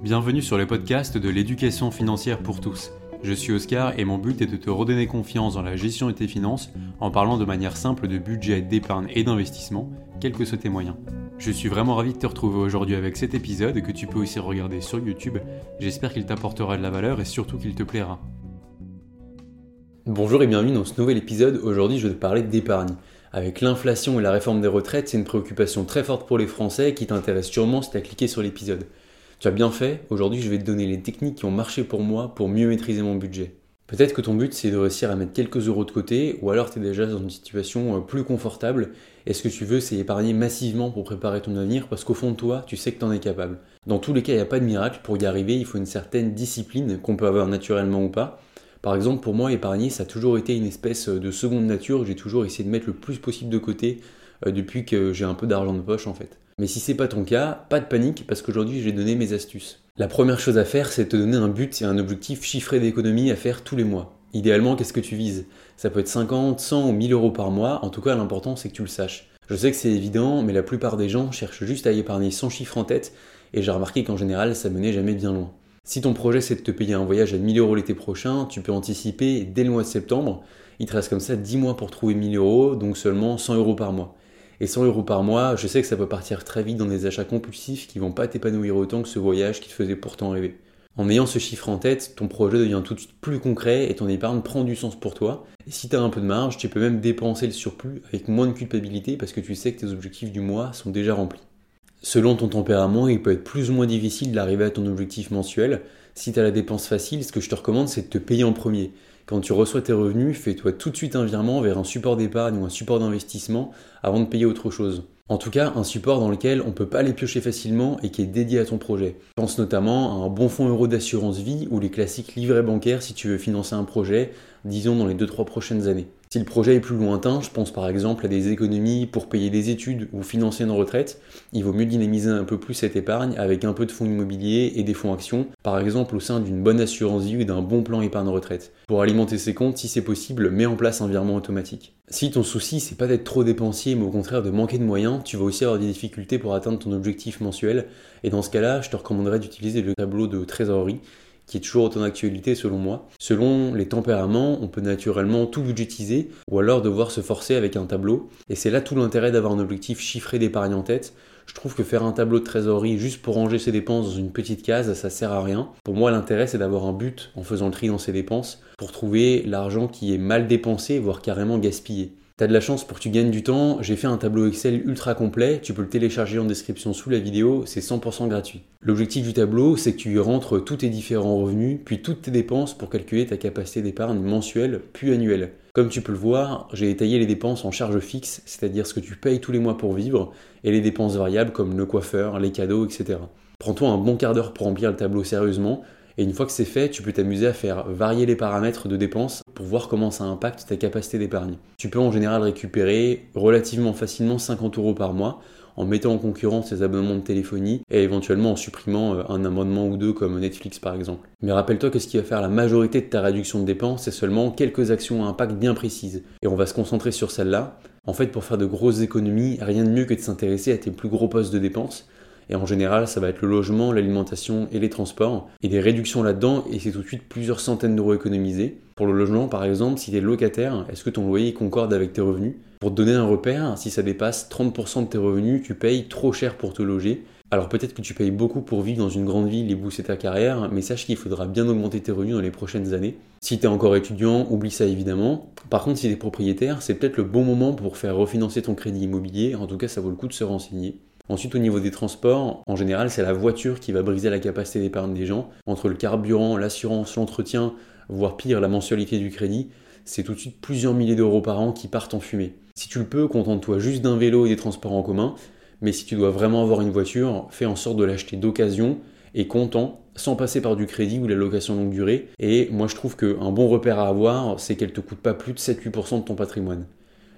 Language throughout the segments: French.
Bienvenue sur le podcast de l'éducation financière pour tous. Je suis Oscar et mon but est de te redonner confiance dans la gestion de tes finances en parlant de manière simple de budget, d'épargne et d'investissement, quels que soient tes moyens. Je suis vraiment ravi de te retrouver aujourd'hui avec cet épisode que tu peux aussi regarder sur YouTube. J'espère qu'il t'apportera de la valeur et surtout qu'il te plaira. Bonjour et bienvenue dans ce nouvel épisode. Aujourd'hui, je vais te parler d'épargne. Avec l'inflation et la réforme des retraites, c'est une préoccupation très forte pour les Français qui t'intéresse sûrement si tu as cliqué sur l'épisode. Tu as bien fait, aujourd'hui je vais te donner les techniques qui ont marché pour moi pour mieux maîtriser mon budget. Peut-être que ton but c'est de réussir à mettre quelques euros de côté, ou alors tu es déjà dans une situation euh, plus confortable, et ce que tu veux c'est épargner massivement pour préparer ton avenir, parce qu'au fond de toi, tu sais que tu en es capable. Dans tous les cas, il n'y a pas de miracle, pour y arriver, il faut une certaine discipline qu'on peut avoir naturellement ou pas. Par exemple, pour moi, épargner, ça a toujours été une espèce de seconde nature, j'ai toujours essayé de mettre le plus possible de côté euh, depuis que j'ai un peu d'argent de poche en fait. Mais si c'est pas ton cas, pas de panique parce qu'aujourd'hui j'ai donné mes astuces. La première chose à faire, c'est te donner un but et un objectif chiffré d'économie à faire tous les mois. Idéalement, qu'est-ce que tu vises? Ça peut être 50, 100 ou 1000 euros par mois, en tout cas l'important c'est que tu le saches. Je sais que c'est évident, mais la plupart des gens cherchent juste à épargner sans chiffre en tête, et j'ai remarqué qu'en général ça menait jamais bien loin. Si ton projet c'est de te payer un voyage à 1000 euros l'été prochain, tu peux anticiper dès le mois de septembre. Il te reste comme ça 10 mois pour trouver 1000 euros, donc seulement 100 euros par mois. Et 100 euros par mois, je sais que ça peut partir très vite dans des achats compulsifs qui vont pas t'épanouir autant que ce voyage qui te faisait pourtant rêver. En ayant ce chiffre en tête, ton projet devient tout de suite plus concret et ton épargne prend du sens pour toi. Et si tu as un peu de marge, tu peux même dépenser le surplus avec moins de culpabilité parce que tu sais que tes objectifs du mois sont déjà remplis. Selon ton tempérament, il peut être plus ou moins difficile d'arriver à ton objectif mensuel. Si tu as la dépense facile, ce que je te recommande, c'est de te payer en premier. Quand tu reçois tes revenus, fais-toi tout de suite un virement vers un support d'épargne ou un support d'investissement avant de payer autre chose. En tout cas, un support dans lequel on ne peut pas les piocher facilement et qui est dédié à ton projet. Pense notamment à un bon fonds euro d'assurance vie ou les classiques livrets bancaires si tu veux financer un projet, disons dans les 2-3 prochaines années. Si le projet est plus lointain, je pense par exemple à des économies pour payer des études ou financer une retraite, il vaut mieux dynamiser un peu plus cette épargne avec un peu de fonds immobiliers et des fonds actions, par exemple au sein d'une bonne assurance vie ou d'un bon plan épargne retraite. Pour alimenter ces comptes, si c'est possible, mets en place un virement automatique. Si ton souci c'est pas d'être trop dépensier mais au contraire de manquer de moyens, tu vas aussi avoir des difficultés pour atteindre ton objectif mensuel et dans ce cas-là, je te recommanderais d'utiliser le tableau de trésorerie qui est toujours autant d'actualité selon moi. Selon les tempéraments, on peut naturellement tout budgétiser ou alors devoir se forcer avec un tableau. Et c'est là tout l'intérêt d'avoir un objectif chiffré d'épargne en tête. Je trouve que faire un tableau de trésorerie juste pour ranger ses dépenses dans une petite case, ça sert à rien. Pour moi, l'intérêt c'est d'avoir un but en faisant le tri dans ses dépenses pour trouver l'argent qui est mal dépensé, voire carrément gaspillé. T'as de la chance pour que tu gagnes du temps, j'ai fait un tableau Excel ultra complet, tu peux le télécharger en description sous la vidéo, c'est 100% gratuit. L'objectif du tableau, c'est que tu y rentres tous tes différents revenus, puis toutes tes dépenses pour calculer ta capacité d'épargne mensuelle puis annuelle. Comme tu peux le voir, j'ai étayé les dépenses en charge fixe, c'est-à-dire ce que tu payes tous les mois pour vivre, et les dépenses variables comme le coiffeur, les cadeaux, etc. Prends-toi un bon quart d'heure pour remplir le tableau sérieusement, et une fois que c'est fait, tu peux t'amuser à faire varier les paramètres de dépenses pour voir comment ça impacte ta capacité d'épargne. Tu peux en général récupérer relativement facilement 50 euros par mois en mettant en concurrence les abonnements de téléphonie et éventuellement en supprimant euh, un abonnement ou deux comme Netflix par exemple. Mais rappelle-toi que ce qui va faire la majorité de ta réduction de dépenses, c'est seulement quelques actions à impact bien précises. Et on va se concentrer sur celle-là. En fait, pour faire de grosses économies, rien de mieux que de s'intéresser à tes plus gros postes de dépenses et en général, ça va être le logement, l'alimentation et les transports. Et des réductions là-dedans, et c'est tout de suite plusieurs centaines d'euros économisés. Pour le logement, par exemple, si tu es locataire, est-ce que ton loyer concorde avec tes revenus? Pour te donner un repère, si ça dépasse 30% de tes revenus, tu payes trop cher pour te loger. Alors peut-être que tu payes beaucoup pour vivre dans une grande ville et booster ta carrière, mais sache qu'il faudra bien augmenter tes revenus dans les prochaines années. Si tu encore étudiant, oublie ça évidemment. Par contre, si tu propriétaire, c'est peut-être le bon moment pour faire refinancer ton crédit immobilier. En tout cas, ça vaut le coup de se renseigner. Ensuite, au niveau des transports, en général, c'est la voiture qui va briser la capacité d'épargne des gens. Entre le carburant, l'assurance, l'entretien, voire pire, la mensualité du crédit, c'est tout de suite plusieurs milliers d'euros par an qui partent en fumée. Si tu le peux, contente-toi juste d'un vélo et des transports en commun, mais si tu dois vraiment avoir une voiture, fais en sorte de l'acheter d'occasion et comptant, sans passer par du crédit ou la location longue durée. Et moi je trouve qu'un bon repère à avoir, c'est qu'elle te coûte pas plus de 7-8% de ton patrimoine.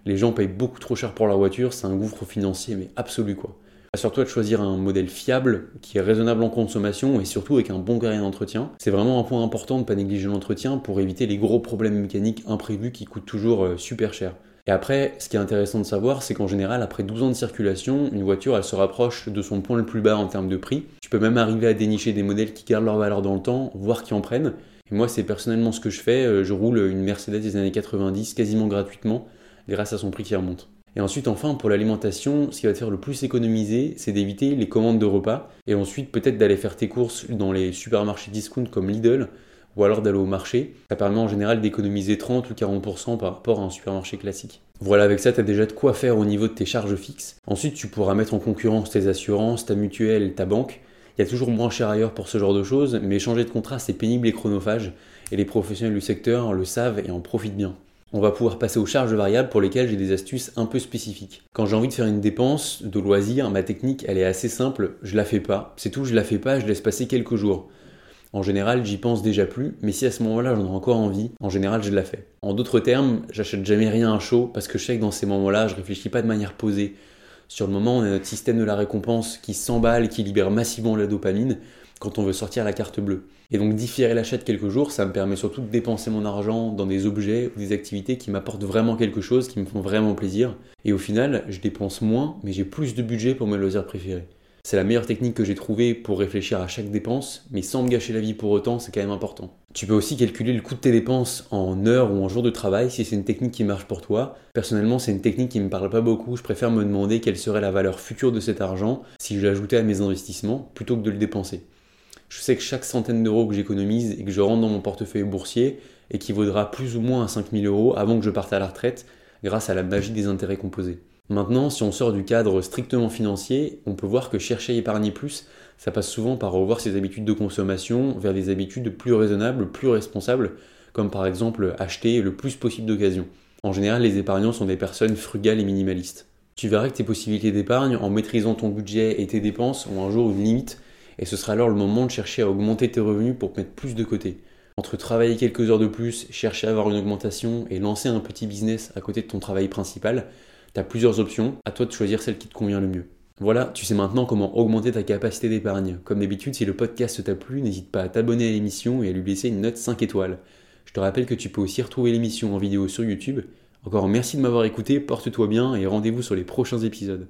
Les gens payent beaucoup trop cher pour leur voiture, c'est un gouffre financier mais absolu quoi. Assure-toi de choisir un modèle fiable, qui est raisonnable en consommation et surtout avec un bon carrière d'entretien. C'est vraiment un point important de ne pas négliger l'entretien pour éviter les gros problèmes mécaniques imprévus qui coûtent toujours euh, super cher. Et après, ce qui est intéressant de savoir, c'est qu'en général, après 12 ans de circulation, une voiture, elle se rapproche de son point le plus bas en termes de prix. Tu peux même arriver à dénicher des modèles qui gardent leur valeur dans le temps, voire qui en prennent. Et moi, c'est personnellement ce que je fais. Euh, je roule une Mercedes des années 90 quasiment gratuitement grâce à son prix qui remonte. Et ensuite, enfin, pour l'alimentation, ce qui va te faire le plus économiser, c'est d'éviter les commandes de repas. Et ensuite, peut-être d'aller faire tes courses dans les supermarchés discount comme Lidl, ou alors d'aller au marché. Ça permet en général d'économiser 30 ou 40% par rapport à un supermarché classique. Voilà, avec ça, tu as déjà de quoi faire au niveau de tes charges fixes. Ensuite, tu pourras mettre en concurrence tes assurances, ta mutuelle, ta banque. Il y a toujours moins cher ailleurs pour ce genre de choses, mais changer de contrat, c'est pénible et chronophage, et les professionnels du secteur le savent et en profitent bien. On va pouvoir passer aux charges variables pour lesquelles j'ai des astuces un peu spécifiques. Quand j'ai envie de faire une dépense de loisir, ma technique elle est assez simple, je la fais pas. C'est tout, je la fais pas, je laisse passer quelques jours. En général, j'y pense déjà plus, mais si à ce moment-là j'en ai encore envie, en général je la fais. En d'autres termes, j'achète jamais rien à chaud parce que je sais que dans ces moments-là, je réfléchis pas de manière posée. Sur le moment, on a notre système de la récompense qui s'emballe, qui libère massivement la dopamine quand on veut sortir la carte bleue. Et donc différer l'achat de quelques jours, ça me permet surtout de dépenser mon argent dans des objets ou des activités qui m'apportent vraiment quelque chose, qui me font vraiment plaisir. Et au final, je dépense moins, mais j'ai plus de budget pour mes loisirs préférés. C'est la meilleure technique que j'ai trouvée pour réfléchir à chaque dépense, mais sans me gâcher la vie pour autant, c'est quand même important. Tu peux aussi calculer le coût de tes dépenses en heures ou en jours de travail si c'est une technique qui marche pour toi. Personnellement, c'est une technique qui me parle pas beaucoup, je préfère me demander quelle serait la valeur future de cet argent si je l'ajoutais à mes investissements plutôt que de le dépenser. Je sais que chaque centaine d'euros que j'économise et que je rentre dans mon portefeuille boursier équivaudra plus ou moins à 5000 euros avant que je parte à la retraite grâce à la magie des intérêts composés. Maintenant, si on sort du cadre strictement financier, on peut voir que chercher à épargner plus, ça passe souvent par revoir ses habitudes de consommation vers des habitudes plus raisonnables, plus responsables, comme par exemple acheter le plus possible d'occasions. En général, les épargnants sont des personnes frugales et minimalistes. Tu verras que tes possibilités d'épargne, en maîtrisant ton budget et tes dépenses, ont un jour une limite, et ce sera alors le moment de chercher à augmenter tes revenus pour mettre plus de côté. Entre travailler quelques heures de plus, chercher à avoir une augmentation et lancer un petit business à côté de ton travail principal, tu as plusieurs options, à toi de choisir celle qui te convient le mieux. Voilà, tu sais maintenant comment augmenter ta capacité d'épargne. Comme d'habitude, si le podcast t'a plu, n'hésite pas à t'abonner à l'émission et à lui laisser une note 5 étoiles. Je te rappelle que tu peux aussi retrouver l'émission en vidéo sur YouTube. Encore merci de m'avoir écouté, porte-toi bien et rendez-vous sur les prochains épisodes.